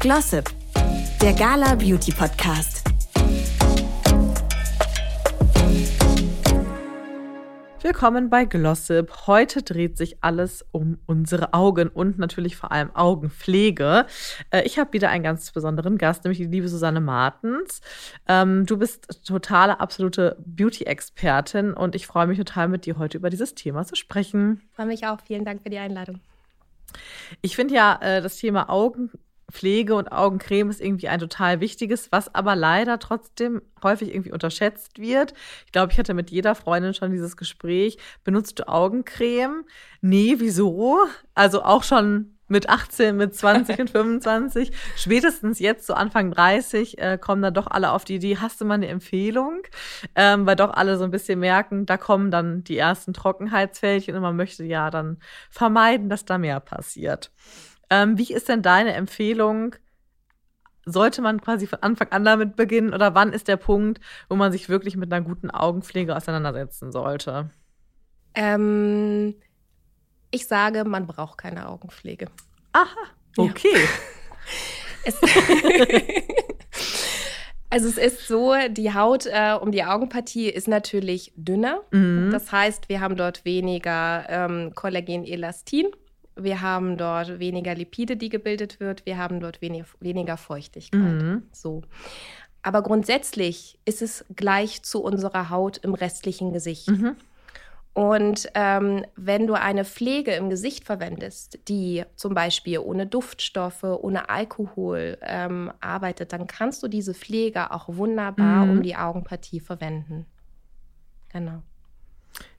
Glossip, der Gala Beauty Podcast. Willkommen bei Glossip. Heute dreht sich alles um unsere Augen und natürlich vor allem Augenpflege. Äh, ich habe wieder einen ganz besonderen Gast, nämlich die liebe Susanne Martens. Ähm, du bist totale, absolute Beauty-Expertin und ich freue mich total, mit dir heute über dieses Thema zu sprechen. Freue mich auch. Vielen Dank für die Einladung. Ich finde ja äh, das Thema Augen Pflege und Augencreme ist irgendwie ein total wichtiges, was aber leider trotzdem häufig irgendwie unterschätzt wird. Ich glaube, ich hatte mit jeder Freundin schon dieses Gespräch. Benutzt du Augencreme? Nee, wieso? Also auch schon mit 18, mit 20 und 25. Spätestens jetzt, so Anfang 30, äh, kommen dann doch alle auf die Idee, hast du mal eine Empfehlung? Ähm, weil doch alle so ein bisschen merken, da kommen dann die ersten Trockenheitsfältchen und man möchte ja dann vermeiden, dass da mehr passiert. Ähm, wie ist denn deine Empfehlung? Sollte man quasi von Anfang an damit beginnen oder wann ist der Punkt, wo man sich wirklich mit einer guten Augenpflege auseinandersetzen sollte? Ähm, ich sage, man braucht keine Augenpflege. Aha, okay. Ja. Es also es ist so, die Haut äh, um die Augenpartie ist natürlich dünner. Mhm. Das heißt, wir haben dort weniger ähm, Kollagen-Elastin. Wir haben dort weniger Lipide, die gebildet wird. Wir haben dort wenig, weniger Feuchtigkeit. Mhm. So. Aber grundsätzlich ist es gleich zu unserer Haut im restlichen Gesicht. Mhm. Und ähm, wenn du eine Pflege im Gesicht verwendest, die zum Beispiel ohne Duftstoffe, ohne Alkohol ähm, arbeitet, dann kannst du diese Pflege auch wunderbar mhm. um die Augenpartie verwenden. Genau.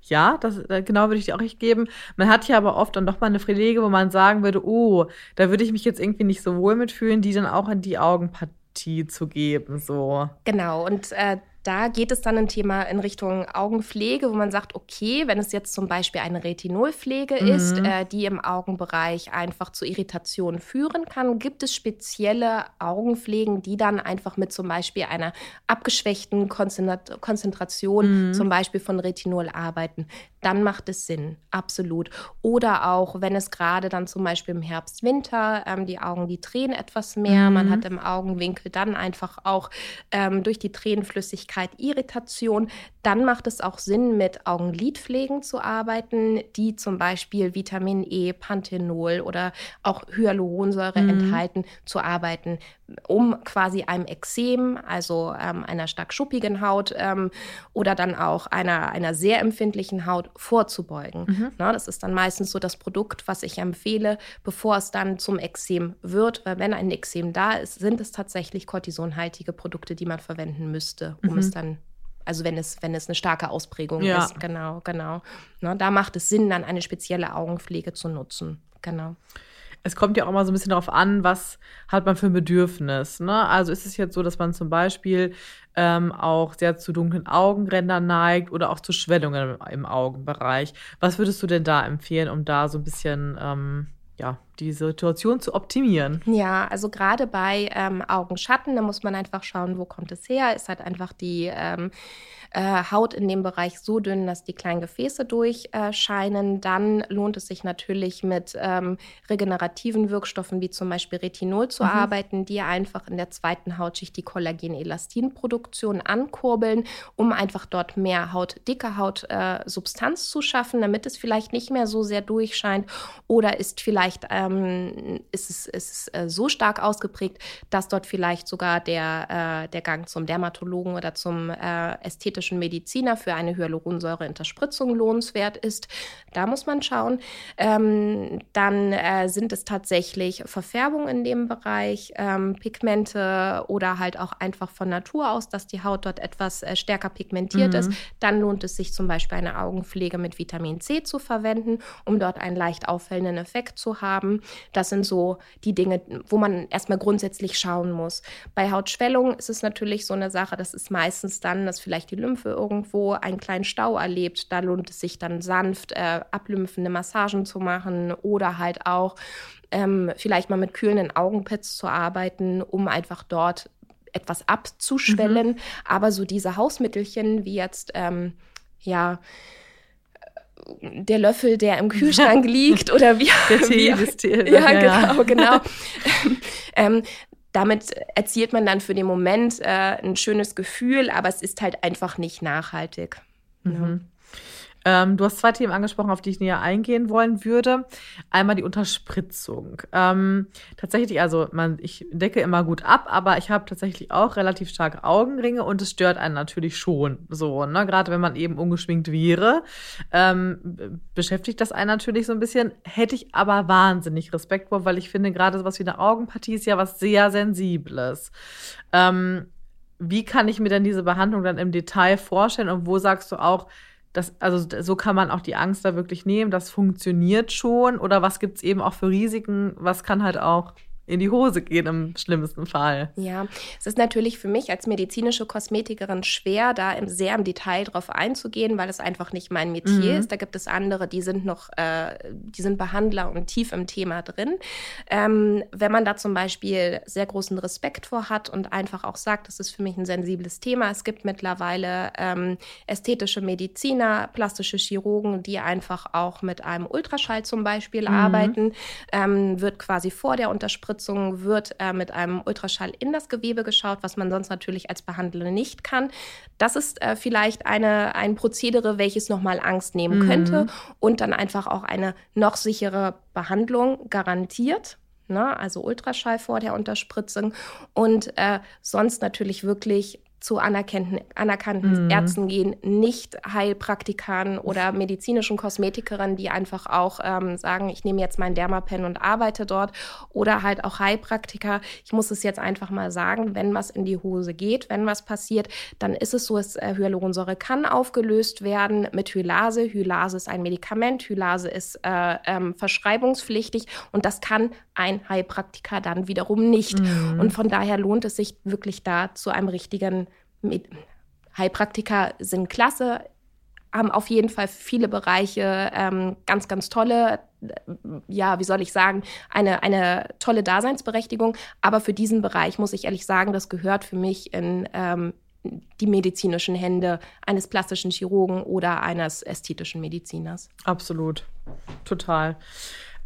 Ja, das äh, genau würde ich dir auch nicht geben. Man hat ja aber oft dann doch mal eine Pflege, wo man sagen würde, oh, da würde ich mich jetzt irgendwie nicht so wohl mitfühlen, die dann auch in die Augenpartie zu geben, so. Genau, und äh, da geht es dann ein Thema in Richtung Augenpflege, wo man sagt, okay, wenn es jetzt zum Beispiel eine Retinolpflege mhm. ist, äh, die im Augenbereich einfach zu Irritationen führen kann, gibt es spezielle Augenpflegen, die dann einfach mit zum Beispiel einer abgeschwächten Konzentration, mhm. zum Beispiel von Retinol arbeiten. Dann macht es Sinn, absolut. Oder auch, wenn es gerade dann zum Beispiel im Herbst, Winter, ähm, die Augen, die tränen etwas mehr, mhm. man hat im Augenwinkel dann einfach auch ähm, durch die Tränenflüssigkeit Müdigkeit, Irritation, dann macht es auch Sinn, mit Augenlidpflegen zu arbeiten, die zum Beispiel Vitamin E, Panthenol oder auch Hyaluronsäure mhm. enthalten, zu arbeiten, um quasi einem Ekzem, also ähm, einer stark schuppigen Haut ähm, oder dann auch einer, einer sehr empfindlichen Haut vorzubeugen. Mhm. Na, das ist dann meistens so das Produkt, was ich empfehle, bevor es dann zum Ekzem wird. Weil wenn ein Ekzem da ist, sind es tatsächlich kortisonhaltige Produkte, die man verwenden müsste, um mhm. Es dann also wenn es, wenn es eine starke Ausprägung ja. ist, genau, genau. Ne, da macht es Sinn, dann eine spezielle Augenpflege zu nutzen. Genau. Es kommt ja auch mal so ein bisschen darauf an, was hat man für ein Bedürfnis. Ne? Also ist es jetzt so, dass man zum Beispiel ähm, auch sehr zu dunklen Augenrändern neigt oder auch zu Schwellungen im, im Augenbereich. Was würdest du denn da empfehlen, um da so ein bisschen ähm, ja, die Situation zu optimieren. Ja, also gerade bei ähm, Augenschatten, da muss man einfach schauen, wo kommt es her. Ist halt einfach die ähm, äh, Haut in dem Bereich so dünn, dass die kleinen Gefäße durchscheinen. Äh, Dann lohnt es sich natürlich mit ähm, regenerativen Wirkstoffen wie zum Beispiel Retinol zu mhm. arbeiten, die einfach in der zweiten Hautschicht die Kollagen-Elastin-Produktion ankurbeln, um einfach dort mehr Haut, dicke Hautsubstanz äh, zu schaffen, damit es vielleicht nicht mehr so sehr durchscheint oder ist vielleicht ähm, ähm, ist es, ist es äh, so stark ausgeprägt, dass dort vielleicht sogar der, äh, der Gang zum Dermatologen oder zum äh, ästhetischen Mediziner für eine Hyaluronsäure-Interspritzung lohnenswert ist. Da muss man schauen. Ähm, dann äh, sind es tatsächlich Verfärbungen in dem Bereich, ähm, Pigmente oder halt auch einfach von Natur aus, dass die Haut dort etwas äh, stärker pigmentiert mhm. ist. Dann lohnt es sich zum Beispiel eine Augenpflege mit Vitamin C zu verwenden, um dort einen leicht auffällenden Effekt zu haben. Das sind so die Dinge, wo man erstmal grundsätzlich schauen muss. Bei Hautschwellung ist es natürlich so eine Sache, das ist meistens dann, dass vielleicht die Lymphe irgendwo einen kleinen Stau erlebt. Da lohnt es sich dann sanft äh, ablymphende Massagen zu machen oder halt auch ähm, vielleicht mal mit kühlenden Augenpads zu arbeiten, um einfach dort etwas abzuschwellen. Mhm. Aber so diese Hausmittelchen wie jetzt, ähm, ja, der Löffel, der im Kühlschrank liegt oder wie. Der Tee, wie, das Tee. Ja, ja, genau, genau. ähm, damit erzielt man dann für den Moment äh, ein schönes Gefühl, aber es ist halt einfach nicht nachhaltig. Mhm. Ähm, du hast zwei Themen angesprochen, auf die ich näher eingehen wollen würde. Einmal die Unterspritzung. Ähm, tatsächlich, also man, ich decke immer gut ab, aber ich habe tatsächlich auch relativ starke Augenringe und es stört einen natürlich schon so, ne? Gerade wenn man eben ungeschminkt wäre, ähm, beschäftigt das einen natürlich so ein bisschen. Hätte ich aber wahnsinnig Respekt vor, weil ich finde, gerade sowas wie eine Augenpartie ist ja was sehr Sensibles. Ähm, wie kann ich mir denn diese Behandlung dann im Detail vorstellen und wo sagst du auch, das, also so kann man auch die Angst da wirklich nehmen, das funktioniert schon. Oder was gibt es eben auch für Risiken, was kann halt auch in die Hose gehen im schlimmsten Fall. Ja, es ist natürlich für mich als medizinische Kosmetikerin schwer, da im, sehr im Detail drauf einzugehen, weil es einfach nicht mein Metier mhm. ist. Da gibt es andere, die sind noch, äh, die sind Behandler und tief im Thema drin. Ähm, wenn man da zum Beispiel sehr großen Respekt vor hat und einfach auch sagt, das ist für mich ein sensibles Thema. Es gibt mittlerweile ähm, ästhetische Mediziner, plastische Chirurgen, die einfach auch mit einem Ultraschall zum Beispiel mhm. arbeiten, ähm, wird quasi vor der Unterspritzung Spritzung wird äh, mit einem Ultraschall in das Gewebe geschaut, was man sonst natürlich als Behandler nicht kann. Das ist äh, vielleicht eine, ein Prozedere, welches nochmal Angst nehmen mhm. könnte und dann einfach auch eine noch sichere Behandlung garantiert. Ne? Also Ultraschall vor der Unterspritzung und äh, sonst natürlich wirklich zu anerkannten, anerkannten mhm. Ärzten gehen, nicht Heilpraktikern oder medizinischen Kosmetikerinnen, die einfach auch ähm, sagen, ich nehme jetzt meinen Dermapen und arbeite dort. Oder halt auch Heilpraktiker. Ich muss es jetzt einfach mal sagen, wenn was in die Hose geht, wenn was passiert, dann ist es so, dass äh, Hyaluronsäure kann aufgelöst werden mit Hylase. Hylase ist ein Medikament, Hylase ist äh, ähm, verschreibungspflichtig und das kann ein Heilpraktiker dann wiederum nicht. Mhm. Und von daher lohnt es sich wirklich da zu einem richtigen Heilpraktiker sind klasse, haben auf jeden Fall viele Bereiche ähm, ganz, ganz tolle, äh, ja, wie soll ich sagen, eine, eine tolle Daseinsberechtigung. Aber für diesen Bereich muss ich ehrlich sagen, das gehört für mich in ähm, die medizinischen Hände eines plastischen Chirurgen oder eines ästhetischen Mediziners. Absolut, total.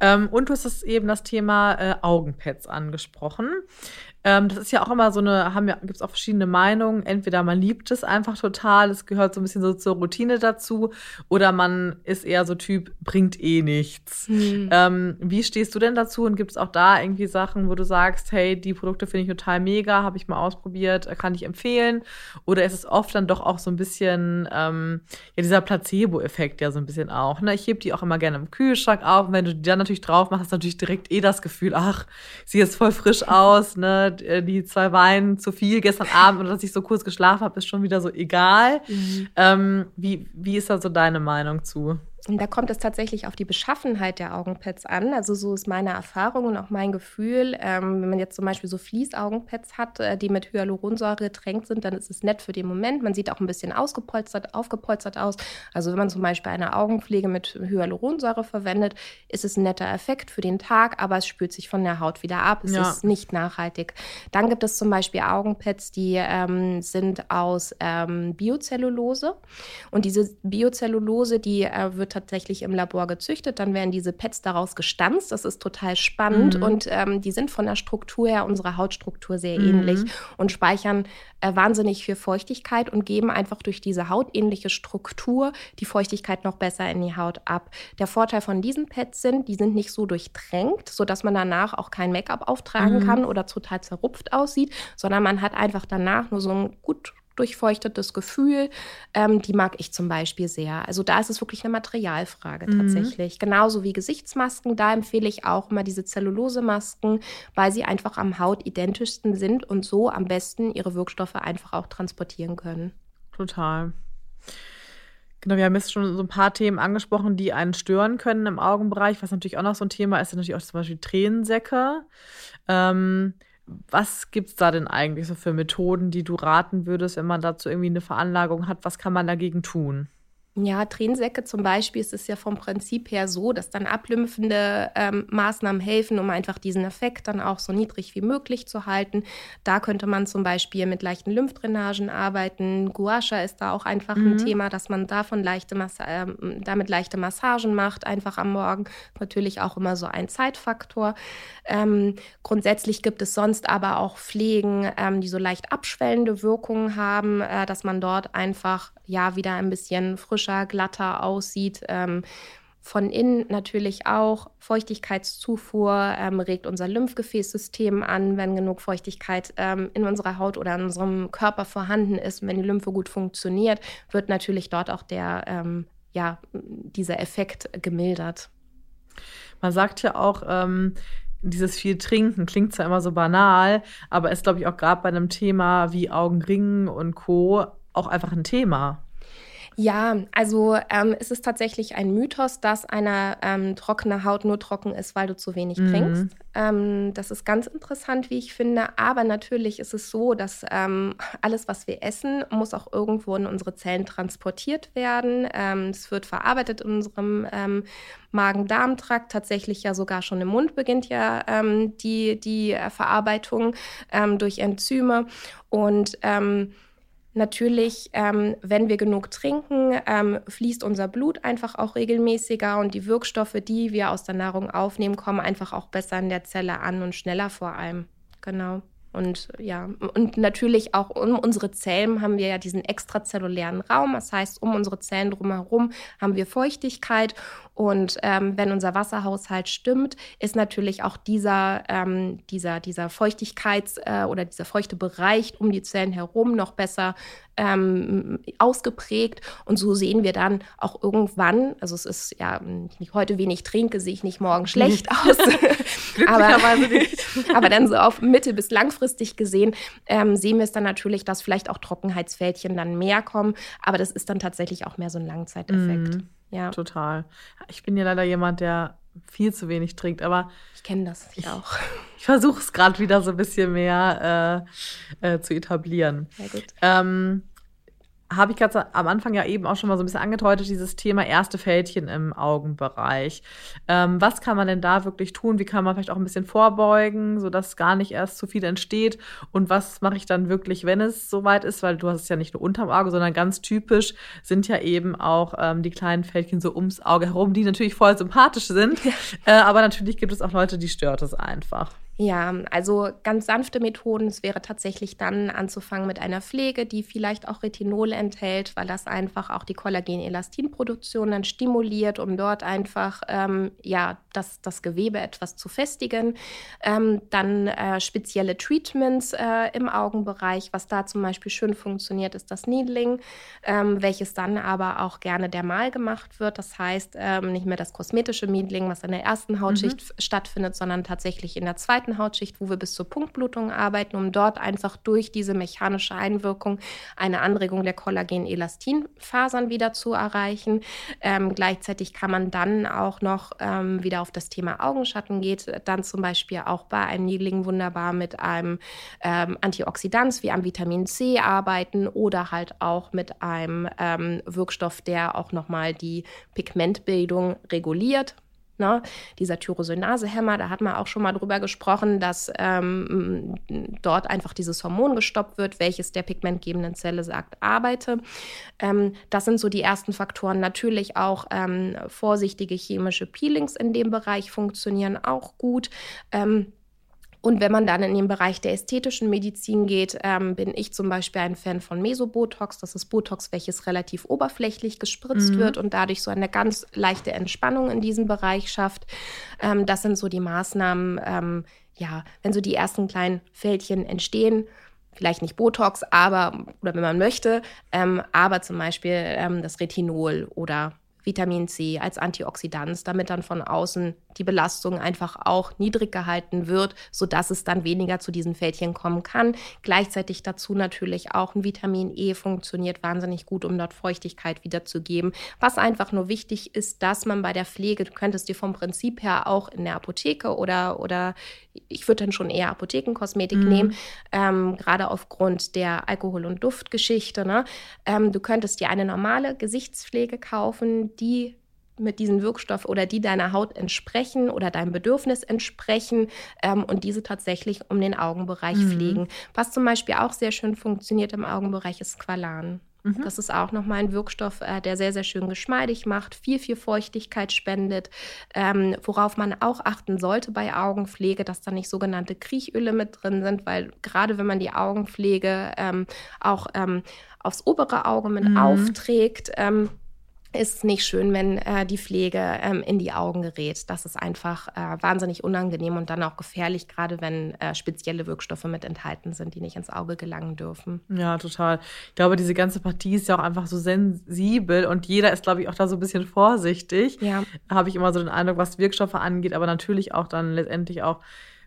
Ähm, und du hast eben das Thema äh, Augenpads angesprochen. Ähm, das ist ja auch immer so eine, haben ja, gibt es auch verschiedene Meinungen. Entweder man liebt es einfach total, es gehört so ein bisschen so zur Routine dazu, oder man ist eher so Typ, bringt eh nichts. Mhm. Ähm, wie stehst du denn dazu? Und gibt es auch da irgendwie Sachen, wo du sagst, hey, die Produkte finde ich total mega, habe ich mal ausprobiert, äh, kann ich empfehlen? Oder ist es oft dann doch auch so ein bisschen, ähm, ja, dieser Placebo-Effekt ja so ein bisschen auch. Ne? Ich heb die auch immer gerne im Kühlschrank auf. Und wenn du die dann natürlich drauf machst, hast du natürlich direkt eh das Gefühl, ach, sieht jetzt voll frisch aus, ne? Äh, die zwei Weinen zu viel gestern Abend oder dass ich so kurz geschlafen habe, ist schon wieder so egal. Mhm. Ähm, wie, wie ist da so deine Meinung zu? Und da kommt es tatsächlich auf die Beschaffenheit der Augenpads an. Also so ist meine Erfahrung und auch mein Gefühl. Ähm, wenn man jetzt zum Beispiel so Fließaugenpads hat, äh, die mit Hyaluronsäure getränkt sind, dann ist es nett für den Moment. Man sieht auch ein bisschen ausgepolstert, aufgepolstert aus. Also wenn man zum Beispiel eine Augenpflege mit Hyaluronsäure verwendet, ist es ein netter Effekt für den Tag, aber es spült sich von der Haut wieder ab. Es ja. ist nicht nachhaltig. Dann gibt es zum Beispiel Augenpads, die ähm, sind aus ähm, Biocellulose. Und diese Biocellulose, die äh, wird tatsächlich im Labor gezüchtet. Dann werden diese Pads daraus gestanzt. Das ist total spannend. Mhm. Und ähm, die sind von der Struktur her unserer Hautstruktur sehr mhm. ähnlich und speichern äh, wahnsinnig viel Feuchtigkeit und geben einfach durch diese hautähnliche Struktur die Feuchtigkeit noch besser in die Haut ab. Der Vorteil von diesen Pads sind, die sind nicht so durchtränkt, sodass man danach auch kein Make-up auftragen mhm. kann oder total zerrupft aussieht, sondern man hat einfach danach nur so ein gut durchfeuchtetes Gefühl. Ähm, die mag ich zum Beispiel sehr. Also da ist es wirklich eine Materialfrage mhm. tatsächlich. Genauso wie Gesichtsmasken. Da empfehle ich auch immer diese Zellulosemasken, weil sie einfach am hautidentischsten sind und so am besten ihre Wirkstoffe einfach auch transportieren können. Total. Genau, wir haben jetzt schon so ein paar Themen angesprochen, die einen stören können im Augenbereich. Was natürlich auch noch so ein Thema ist, sind natürlich auch zum Beispiel Tränensäcke. Ähm, was gibt es da denn eigentlich so für Methoden, die du raten würdest, wenn man dazu irgendwie eine Veranlagung hat? Was kann man dagegen tun? Ja, Tränensäcke zum Beispiel ist es ja vom Prinzip her so, dass dann ablümpfende ähm, Maßnahmen helfen, um einfach diesen Effekt dann auch so niedrig wie möglich zu halten. Da könnte man zum Beispiel mit leichten Lymphdrainagen arbeiten. Guasha ist da auch einfach mhm. ein Thema, dass man davon leichte äh, damit leichte Massagen macht, einfach am Morgen. Natürlich auch immer so ein Zeitfaktor. Ähm, grundsätzlich gibt es sonst aber auch Pflegen, ähm, die so leicht abschwellende Wirkungen haben, äh, dass man dort einfach ja wieder ein bisschen frischer, glatter aussieht. Ähm, von innen natürlich auch. Feuchtigkeitszufuhr ähm, regt unser Lymphgefäßsystem an, wenn genug Feuchtigkeit ähm, in unserer Haut oder in unserem Körper vorhanden ist. Wenn die Lymphe gut funktioniert, wird natürlich dort auch der, ähm, ja, dieser Effekt gemildert. Man sagt ja auch, ähm, dieses viel Trinken klingt zwar immer so banal, aber ist, glaube ich, auch gerade bei einem Thema wie Augenringen und Co. auch einfach ein Thema. Ja, also ähm, es ist tatsächlich ein Mythos, dass eine ähm, trockene Haut nur trocken ist, weil du zu wenig mhm. trinkst. Ähm, das ist ganz interessant, wie ich finde. Aber natürlich ist es so, dass ähm, alles, was wir essen, muss auch irgendwo in unsere Zellen transportiert werden. Ähm, es wird verarbeitet in unserem ähm, Magen-Darm-Trakt. Tatsächlich ja sogar schon im Mund beginnt ja die, die äh, Verarbeitung durch Enzyme. Und Natürlich, ähm, wenn wir genug trinken, ähm, fließt unser Blut einfach auch regelmäßiger und die Wirkstoffe, die wir aus der Nahrung aufnehmen, kommen einfach auch besser in der Zelle an und schneller vor allem. Genau. Und ja, und natürlich auch um unsere Zellen haben wir ja diesen extrazellulären Raum. Das heißt, um unsere Zellen drumherum haben wir Feuchtigkeit. Und ähm, wenn unser Wasserhaushalt stimmt, ist natürlich auch dieser, ähm, dieser, dieser Feuchtigkeits- äh, oder dieser feuchte Bereich um die Zellen herum noch besser ähm, ausgeprägt. Und so sehen wir dann auch irgendwann, also es ist ja, wenn ich heute wenig trinke, sehe ich nicht morgen schlecht aus. aber, aber dann so auf mittel- bis langfristig gesehen ähm, sehen wir es dann natürlich, dass vielleicht auch Trockenheitsfältchen dann mehr kommen. Aber das ist dann tatsächlich auch mehr so ein Langzeiteffekt. Mm, ja. Total. Ich bin ja leider jemand, der viel zu wenig trinkt, aber ich kenne das ich auch. Ich versuche es gerade wieder so ein bisschen mehr äh, äh, zu etablieren. Sehr gut. Ähm, habe ich gerade am Anfang ja eben auch schon mal so ein bisschen angedeutet, dieses Thema erste Fältchen im Augenbereich. Ähm, was kann man denn da wirklich tun? Wie kann man vielleicht auch ein bisschen vorbeugen, sodass gar nicht erst zu viel entsteht? Und was mache ich dann wirklich, wenn es soweit ist? Weil du hast es ja nicht nur unterm Auge, sondern ganz typisch sind ja eben auch ähm, die kleinen Fältchen so ums Auge herum, die natürlich voll sympathisch sind. äh, aber natürlich gibt es auch Leute, die stört es einfach. Ja, also ganz sanfte Methoden. Es wäre tatsächlich dann anzufangen mit einer Pflege, die vielleicht auch Retinol enthält, weil das einfach auch die Kollagen-Elastinproduktion dann stimuliert, um dort einfach ähm, ja, das, das Gewebe etwas zu festigen. Ähm, dann äh, spezielle Treatments äh, im Augenbereich. Was da zum Beispiel schön funktioniert, ist das Needling, ähm, welches dann aber auch gerne dermal gemacht wird. Das heißt, ähm, nicht mehr das kosmetische Needling, was in der ersten Hautschicht mhm. stattfindet, sondern tatsächlich in der zweiten zweiten Hautschicht, wo wir bis zur Punktblutung arbeiten, um dort einfach durch diese mechanische Einwirkung eine Anregung der Kollagen-Elastin-Fasern wieder zu erreichen. Ähm, gleichzeitig kann man dann auch noch ähm, wieder auf das Thema Augenschatten geht, dann zum Beispiel auch bei einem Niedling wunderbar mit einem ähm, Antioxidans wie am Vitamin C arbeiten oder halt auch mit einem ähm, Wirkstoff, der auch nochmal die Pigmentbildung reguliert Ne? Dieser Tyrosinasehemmer, da hat man auch schon mal drüber gesprochen, dass ähm, dort einfach dieses Hormon gestoppt wird, welches der pigmentgebenden Zelle sagt, arbeite. Ähm, das sind so die ersten Faktoren. Natürlich auch ähm, vorsichtige chemische Peelings in dem Bereich funktionieren auch gut. Ähm, und wenn man dann in den Bereich der ästhetischen Medizin geht, ähm, bin ich zum Beispiel ein Fan von Mesobotox. Das ist Botox, welches relativ oberflächlich gespritzt mhm. wird und dadurch so eine ganz leichte Entspannung in diesem Bereich schafft. Ähm, das sind so die Maßnahmen, ähm, ja, wenn so die ersten kleinen Fältchen entstehen, vielleicht nicht Botox, aber, oder wenn man möchte, ähm, aber zum Beispiel ähm, das Retinol oder Vitamin C als Antioxidant, damit dann von außen die Belastung einfach auch niedrig gehalten wird, sodass es dann weniger zu diesen Fältchen kommen kann. Gleichzeitig dazu natürlich auch ein Vitamin E funktioniert wahnsinnig gut, um dort Feuchtigkeit wiederzugeben. Was einfach nur wichtig ist, dass man bei der Pflege, du könntest dir vom Prinzip her auch in der Apotheke oder, oder ich würde dann schon eher Apothekenkosmetik mhm. nehmen, ähm, gerade aufgrund der Alkohol- und Duftgeschichte. Ne? Ähm, du könntest dir eine normale Gesichtspflege kaufen, die mit diesem Wirkstoff oder die deiner Haut entsprechen oder deinem Bedürfnis entsprechen ähm, und diese tatsächlich um den Augenbereich mhm. pflegen. Was zum Beispiel auch sehr schön funktioniert im Augenbereich ist Squalan. Mhm. Das ist auch nochmal ein Wirkstoff, äh, der sehr, sehr schön geschmeidig macht, viel, viel Feuchtigkeit spendet. Ähm, worauf man auch achten sollte bei Augenpflege, dass da nicht sogenannte Kriechöle mit drin sind, weil gerade wenn man die Augenpflege ähm, auch ähm, aufs obere Auge mit mhm. aufträgt, ist nicht schön, wenn äh, die Pflege ähm, in die Augen gerät. Das ist einfach äh, wahnsinnig unangenehm und dann auch gefährlich, gerade wenn äh, spezielle Wirkstoffe mit enthalten sind, die nicht ins Auge gelangen dürfen. Ja, total. Ich glaube, diese ganze Partie ist ja auch einfach so sensibel und jeder ist, glaube ich, auch da so ein bisschen vorsichtig. Ja. Habe ich immer so den Eindruck, was Wirkstoffe angeht, aber natürlich auch dann letztendlich auch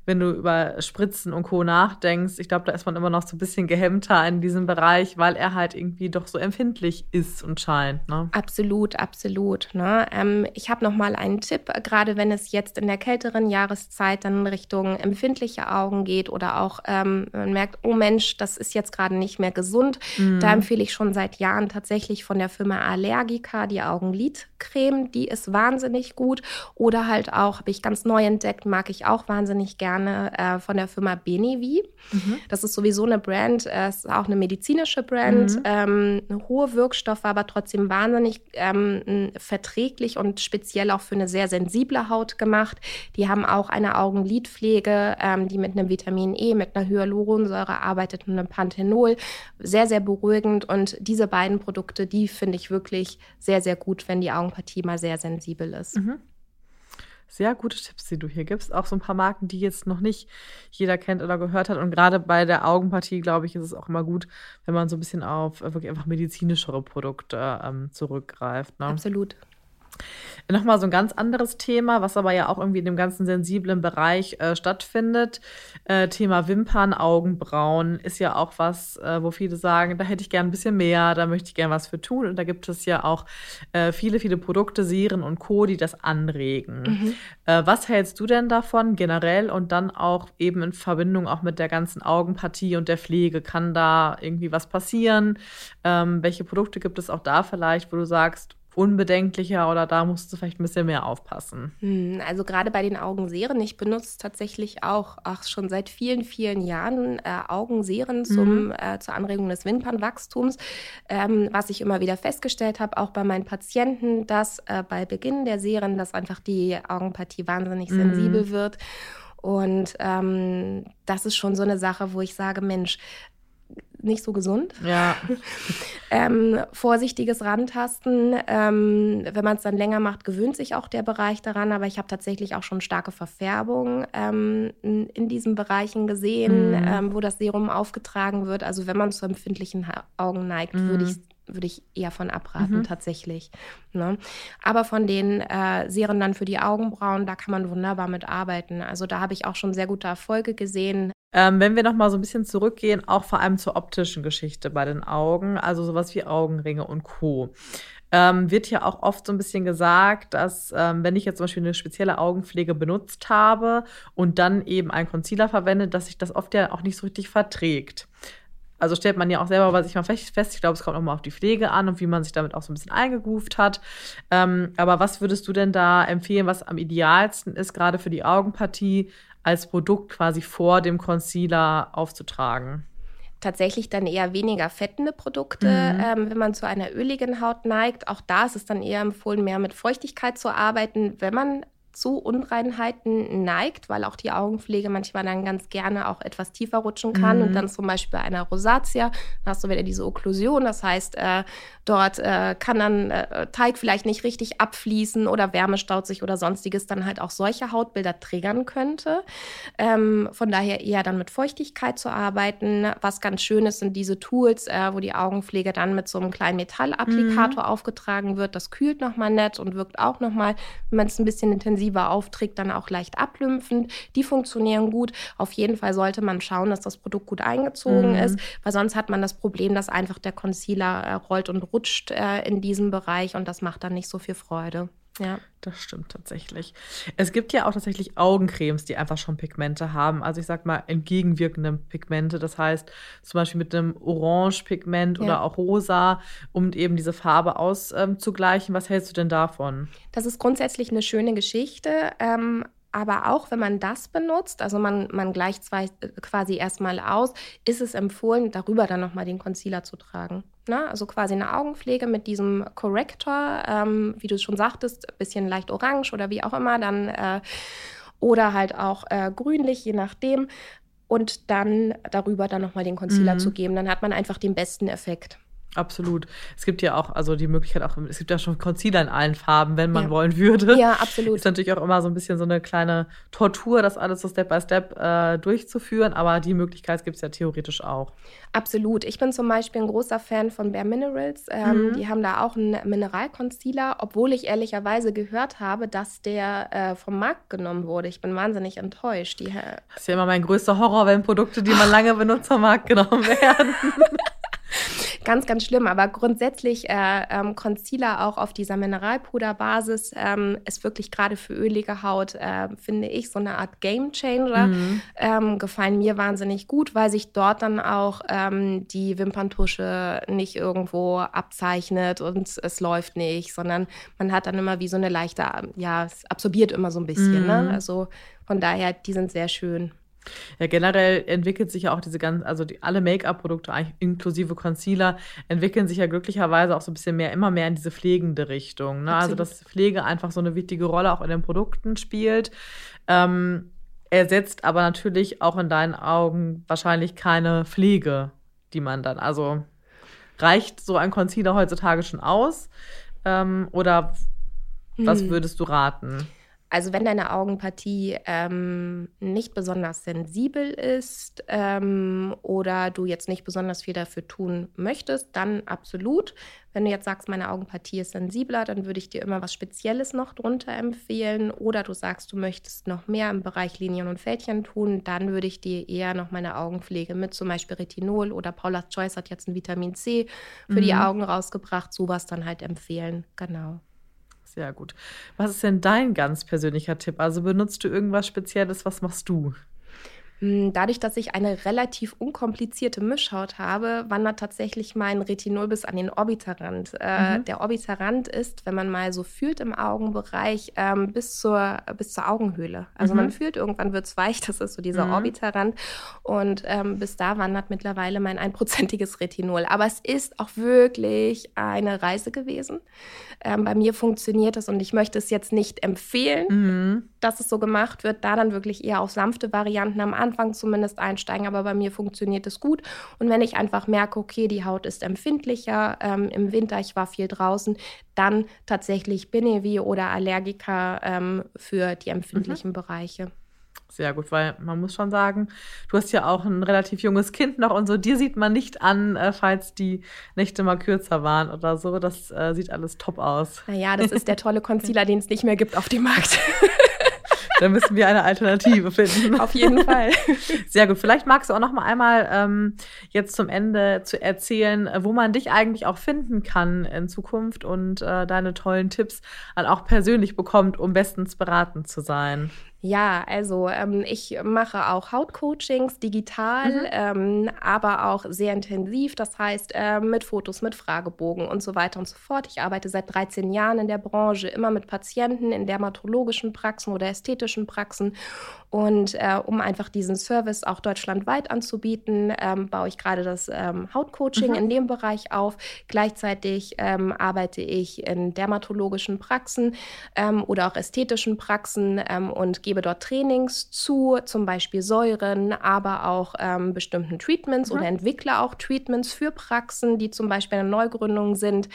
wenn du über Spritzen und Co. nachdenkst, ich glaube, da ist man immer noch so ein bisschen gehemmter in diesem Bereich, weil er halt irgendwie doch so empfindlich ist und scheint. Ne? Absolut, absolut. Ne? Ähm, ich habe noch mal einen Tipp, gerade wenn es jetzt in der kälteren Jahreszeit dann in Richtung empfindliche Augen geht oder auch ähm, man merkt, oh Mensch, das ist jetzt gerade nicht mehr gesund. Mhm. Da empfehle ich schon seit Jahren tatsächlich von der Firma Allergica die Augenlidcreme. Die ist wahnsinnig gut. Oder halt auch, habe ich ganz neu entdeckt, mag ich auch wahnsinnig gerne äh, von der Firma Benevi. Mhm. Das ist sowieso eine Brand, äh, ist auch eine medizinische Brand, mhm. ähm, hohe Wirkstoffe, aber trotzdem wahnsinnig ähm, verträglich und speziell auch für eine sehr sensible Haut gemacht. Die haben auch eine Augenlidpflege, ähm, die mit einem Vitamin E, mit einer Hyaluronsäure arbeitet und einem Panthenol. Sehr, sehr beruhigend und diese beiden Produkte, die finde ich wirklich sehr, sehr gut, wenn die Augenpartie mal sehr sensibel ist. Mhm sehr gute Tipps, die du hier gibst. Auch so ein paar Marken, die jetzt noch nicht jeder kennt oder gehört hat. Und gerade bei der Augenpartie, glaube ich, ist es auch immer gut, wenn man so ein bisschen auf äh, wirklich einfach medizinischere Produkte ähm, zurückgreift. Ne? Absolut. Nochmal so ein ganz anderes Thema, was aber ja auch irgendwie in dem ganzen sensiblen Bereich äh, stattfindet. Äh, Thema Wimpern, Augenbrauen ist ja auch was, äh, wo viele sagen, da hätte ich gern ein bisschen mehr, da möchte ich gern was für tun. Und da gibt es ja auch äh, viele, viele Produkte, Serien und Co., die das anregen. Mhm. Äh, was hältst du denn davon generell und dann auch eben in Verbindung auch mit der ganzen Augenpartie und der Pflege? Kann da irgendwie was passieren? Ähm, welche Produkte gibt es auch da vielleicht, wo du sagst, unbedenklicher oder da musst du vielleicht ein bisschen mehr aufpassen? Hm, also gerade bei den Augenserien, ich benutze tatsächlich auch ach, schon seit vielen, vielen Jahren äh, Augenserien zum, mhm. äh, zur Anregung des Wimpernwachstums. Ähm, was ich immer wieder festgestellt habe, auch bei meinen Patienten, dass äh, bei Beginn der Serien, dass einfach die Augenpartie wahnsinnig mhm. sensibel wird. Und ähm, das ist schon so eine Sache, wo ich sage, Mensch, nicht so gesund. Ja. ähm, vorsichtiges Rantasten. Ähm, wenn man es dann länger macht, gewöhnt sich auch der Bereich daran. Aber ich habe tatsächlich auch schon starke Verfärbung ähm, in diesen Bereichen gesehen, mhm. Ähm, wo das Serum aufgetragen wird. Also wenn man zu empfindlichen Augen neigt, mhm. würde ich würde ich eher von abraten, mhm. tatsächlich. Ne? Aber von den äh, Serien dann für die Augenbrauen, da kann man wunderbar mit arbeiten. Also da habe ich auch schon sehr gute Erfolge gesehen. Ähm, wenn wir noch mal so ein bisschen zurückgehen, auch vor allem zur optischen Geschichte bei den Augen, also sowas wie Augenringe und Co. Ähm, wird ja auch oft so ein bisschen gesagt, dass ähm, wenn ich jetzt zum Beispiel eine spezielle Augenpflege benutzt habe und dann eben einen Concealer verwende, dass sich das oft ja auch nicht so richtig verträgt. Also stellt man ja auch selber bei sich mal fest. Ich glaube, es kommt auch mal auf die Pflege an und wie man sich damit auch so ein bisschen eingegroovt hat. Ähm, aber was würdest du denn da empfehlen, was am idealsten ist, gerade für die Augenpartie, als Produkt quasi vor dem Concealer aufzutragen? Tatsächlich dann eher weniger fettende Produkte, mhm. ähm, wenn man zu einer öligen Haut neigt. Auch da ist es dann eher empfohlen, mehr mit Feuchtigkeit zu arbeiten, wenn man zu Unreinheiten neigt, weil auch die Augenpflege manchmal dann ganz gerne auch etwas tiefer rutschen kann. Mhm. Und dann zum Beispiel bei einer Rosatia, hast du wieder diese Okklusion. Das heißt, äh, dort äh, kann dann äh, Teig vielleicht nicht richtig abfließen oder Wärme staut sich oder sonstiges dann halt auch solche Hautbilder triggern könnte. Ähm, von daher eher dann mit Feuchtigkeit zu arbeiten. Was ganz schön ist, sind diese Tools, äh, wo die Augenpflege dann mit so einem kleinen Metallapplikator mhm. aufgetragen wird. Das kühlt nochmal nett und wirkt auch nochmal, wenn man es ein bisschen intensiver aufträgt, dann auch leicht ablümpfend. Die funktionieren gut. Auf jeden Fall sollte man schauen, dass das Produkt gut eingezogen mhm. ist, weil sonst hat man das Problem, dass einfach der Concealer äh, rollt und rutscht äh, in diesem Bereich und das macht dann nicht so viel Freude. Ja. Das stimmt tatsächlich. Es gibt ja auch tatsächlich Augencremes, die einfach schon Pigmente haben. Also ich sag mal entgegenwirkende Pigmente. Das heißt zum Beispiel mit einem Orange-Pigment ja. oder auch rosa, um eben diese Farbe auszugleichen. Was hältst du denn davon? Das ist grundsätzlich eine schöne Geschichte. Ähm, aber auch wenn man das benutzt, also man, man gleicht zwei, quasi erstmal aus, ist es empfohlen, darüber dann nochmal den Concealer zu tragen. Ne? Also quasi eine Augenpflege mit diesem Corrector, ähm, wie du schon sagtest, ein bisschen leicht orange oder wie auch immer, dann äh, oder halt auch äh, grünlich, je nachdem. Und dann darüber dann nochmal den Concealer mhm. zu geben. Dann hat man einfach den besten Effekt. Absolut. Es gibt ja auch, also die Möglichkeit auch, es gibt ja schon Concealer in allen Farben, wenn man ja. wollen würde. Ja, absolut. Ist natürlich auch immer so ein bisschen so eine kleine Tortur, das alles so Step by Step äh, durchzuführen, aber die Möglichkeit gibt es ja theoretisch auch. Absolut. Ich bin zum Beispiel ein großer Fan von Bare Minerals. Ähm, mhm. Die haben da auch einen Mineralconcealer, obwohl ich ehrlicherweise gehört habe, dass der äh, vom Markt genommen wurde. Ich bin wahnsinnig enttäuscht. Die, äh das ist ja immer mein größter Horror, wenn Produkte, die man lange benutzt, vom Markt genommen werden. ganz, ganz schlimm. Aber grundsätzlich äh, ähm, Concealer auch auf dieser Mineralpuderbasis ähm, ist wirklich gerade für ölige Haut, äh, finde ich, so eine Art Game Changer. Mhm. Ähm, gefallen mir wahnsinnig gut, weil sich dort dann auch ähm, die Wimperntusche nicht irgendwo abzeichnet und es läuft nicht, sondern man hat dann immer wie so eine leichte, ja, es absorbiert immer so ein bisschen. Ne? Mhm. Ne? Also von daher, die sind sehr schön. Ja, generell entwickelt sich ja auch diese ganzen, also die, alle Make-up-Produkte, inklusive Concealer, entwickeln sich ja glücklicherweise auch so ein bisschen mehr, immer mehr in diese pflegende Richtung. Ne? Also, dass Pflege einfach so eine wichtige Rolle auch in den Produkten spielt. Ähm, ersetzt aber natürlich auch in deinen Augen wahrscheinlich keine Pflege, die man dann, also reicht so ein Concealer heutzutage schon aus? Ähm, oder was hm. würdest du raten? Also wenn deine Augenpartie ähm, nicht besonders sensibel ist ähm, oder du jetzt nicht besonders viel dafür tun möchtest, dann absolut. Wenn du jetzt sagst, meine Augenpartie ist sensibler, dann würde ich dir immer was Spezielles noch drunter empfehlen. Oder du sagst, du möchtest noch mehr im Bereich Linien und Fältchen tun, dann würde ich dir eher noch meine Augenpflege mit zum Beispiel Retinol oder Paula's Choice hat jetzt ein Vitamin C für mhm. die Augen rausgebracht, sowas dann halt empfehlen. Genau. Sehr gut. Was ist denn dein ganz persönlicher Tipp? Also benutzt du irgendwas Spezielles? Was machst du? Hm, dadurch, dass ich eine relativ unkomplizierte Mischhaut habe, wandert tatsächlich mein Retinol bis an den Orbitarrand. Äh, mhm. Der Orbitarrand ist, wenn man mal so fühlt im Augenbereich, ähm, bis, zur, bis zur Augenhöhle. Also mhm. man fühlt, irgendwann wird es weich, das ist so dieser mhm. Orbitarrand. Und ähm, bis da wandert mittlerweile mein einprozentiges Retinol. Aber es ist auch wirklich eine Reise gewesen. Ähm, bei mir funktioniert es und ich möchte es jetzt nicht empfehlen, mhm. Dass es so gemacht wird. Da dann wirklich eher auf sanfte Varianten am Anfang zumindest einsteigen. Aber bei mir funktioniert es gut. Und wenn ich einfach merke, okay, die Haut ist empfindlicher ähm, im Winter, ich war viel draußen, dann tatsächlich Benevi oder Allergiker ähm, für die empfindlichen mhm. Bereiche. Sehr gut, weil man muss schon sagen, du hast ja auch ein relativ junges Kind noch und so. Dir sieht man nicht an, äh, falls die Nächte mal kürzer waren oder so. Das äh, sieht alles top aus. Naja, das ist der tolle Concealer, den es nicht mehr gibt auf dem Markt. Dann müssen wir eine Alternative finden. Auf jeden Fall. Sehr gut. Vielleicht magst du auch noch mal einmal ähm, jetzt zum Ende zu erzählen, wo man dich eigentlich auch finden kann in Zukunft und äh, deine tollen Tipps dann auch persönlich bekommt, um bestens beraten zu sein. Ja, also ähm, ich mache auch Hautcoachings digital, mhm. ähm, aber auch sehr intensiv. Das heißt, äh, mit Fotos, mit Fragebogen und so weiter und so fort. Ich arbeite seit 13 Jahren in der Branche, immer mit Patienten in dermatologischen Praxen oder ästhetischen Praxen. Und äh, um einfach diesen Service auch deutschlandweit anzubieten, ähm, baue ich gerade das ähm, Hautcoaching mhm. in dem Bereich auf. Gleichzeitig ähm, arbeite ich in dermatologischen Praxen ähm, oder auch ästhetischen Praxen und gebe dort Trainings zu, zum Beispiel Säuren, aber auch ähm, bestimmten Treatments mhm. oder entwickle auch Treatments für Praxen, die zum Beispiel eine Neugründung sind.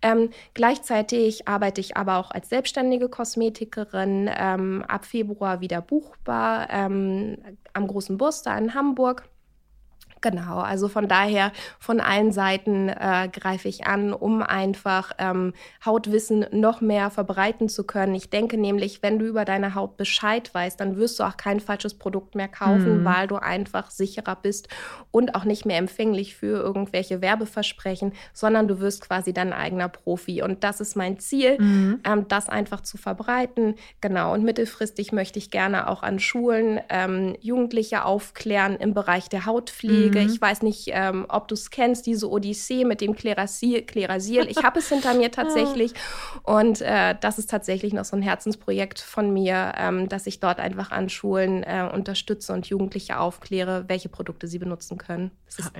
Ähm, gleichzeitig arbeite ich aber auch als selbstständige Kosmetikerin, ähm, ab Februar wieder buchbar ähm, am Großen Buster in Hamburg. Genau, also von daher von allen Seiten äh, greife ich an, um einfach ähm, Hautwissen noch mehr verbreiten zu können. Ich denke nämlich, wenn du über deine Haut Bescheid weißt, dann wirst du auch kein falsches Produkt mehr kaufen, mhm. weil du einfach sicherer bist und auch nicht mehr empfänglich für irgendwelche Werbeversprechen, sondern du wirst quasi dein eigener Profi. Und das ist mein Ziel, mhm. ähm, das einfach zu verbreiten. Genau, und mittelfristig möchte ich gerne auch an Schulen ähm, Jugendliche aufklären im Bereich der Hautpflege. Pflege. Mhm. Ich weiß nicht, ähm, ob du es kennst, diese Odyssee mit dem Klerasil. Klerasil. Ich habe es hinter mir tatsächlich. Und äh, das ist tatsächlich noch so ein Herzensprojekt von mir, ähm, dass ich dort einfach an Schulen äh, unterstütze und Jugendliche aufkläre, welche Produkte sie benutzen können. Das ist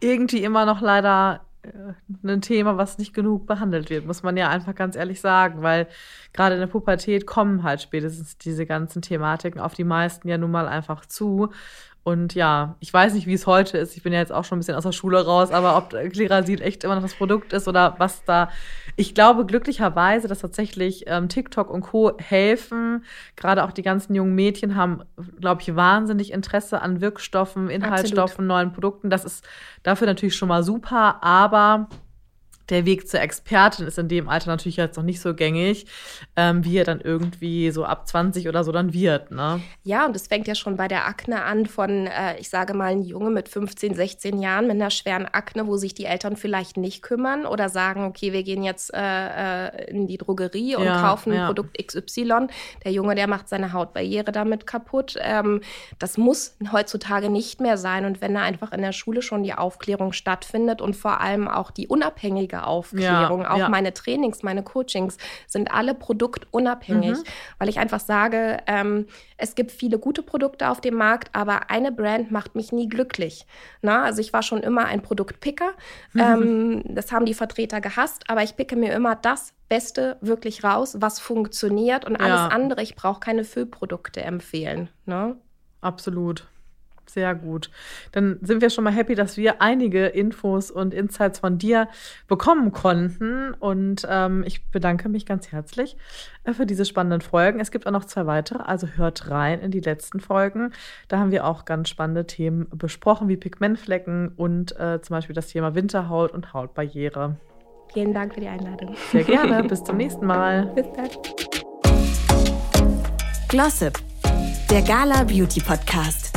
irgendwie immer noch leider äh, ein Thema, was nicht genug behandelt wird, muss man ja einfach ganz ehrlich sagen, weil gerade in der Pubertät kommen halt spätestens diese ganzen Thematiken auf die meisten ja nun mal einfach zu. Und ja, ich weiß nicht, wie es heute ist. Ich bin ja jetzt auch schon ein bisschen aus der Schule raus, aber ob Klerasil echt immer noch das Produkt ist oder was da. Ich glaube glücklicherweise, dass tatsächlich ähm, TikTok und Co. helfen. Gerade auch die ganzen jungen Mädchen haben, glaube ich, wahnsinnig Interesse an Wirkstoffen, Inhaltsstoffen, Absolut. neuen Produkten. Das ist dafür natürlich schon mal super, aber der Weg zur Expertin ist in dem Alter natürlich jetzt noch nicht so gängig, ähm, wie er dann irgendwie so ab 20 oder so dann wird. Ne? Ja, und es fängt ja schon bei der Akne an von, äh, ich sage mal, ein Junge mit 15, 16 Jahren mit einer schweren Akne, wo sich die Eltern vielleicht nicht kümmern oder sagen, okay, wir gehen jetzt äh, äh in die Drogerie und ja, kaufen ja. Produkt XY. Der Junge, der macht seine Hautbarriere damit kaputt. Ähm, das muss heutzutage nicht mehr sein. Und wenn da einfach in der Schule schon die Aufklärung stattfindet und vor allem auch die unabhängige Aufklärung. Ja, auch ja. meine Trainings, meine Coachings sind alle produktunabhängig, mhm. weil ich einfach sage, ähm, es gibt viele gute Produkte auf dem Markt, aber eine Brand macht mich nie glücklich. Na, also ich war schon immer ein Produktpicker. Mhm. Ähm, das haben die Vertreter gehasst, aber ich picke mir immer das Beste wirklich raus, was funktioniert und alles ja. andere, ich brauche keine Füllprodukte empfehlen. Ne? Absolut. Sehr gut. Dann sind wir schon mal happy, dass wir einige Infos und Insights von dir bekommen konnten. Und ähm, ich bedanke mich ganz herzlich äh, für diese spannenden Folgen. Es gibt auch noch zwei weitere, also hört rein in die letzten Folgen. Da haben wir auch ganz spannende Themen besprochen, wie Pigmentflecken und äh, zum Beispiel das Thema Winterhaut und Hautbarriere. Vielen Dank für die Einladung. Sehr gerne. Bis zum nächsten Mal. Bis dann. Glossip, der Gala Beauty Podcast.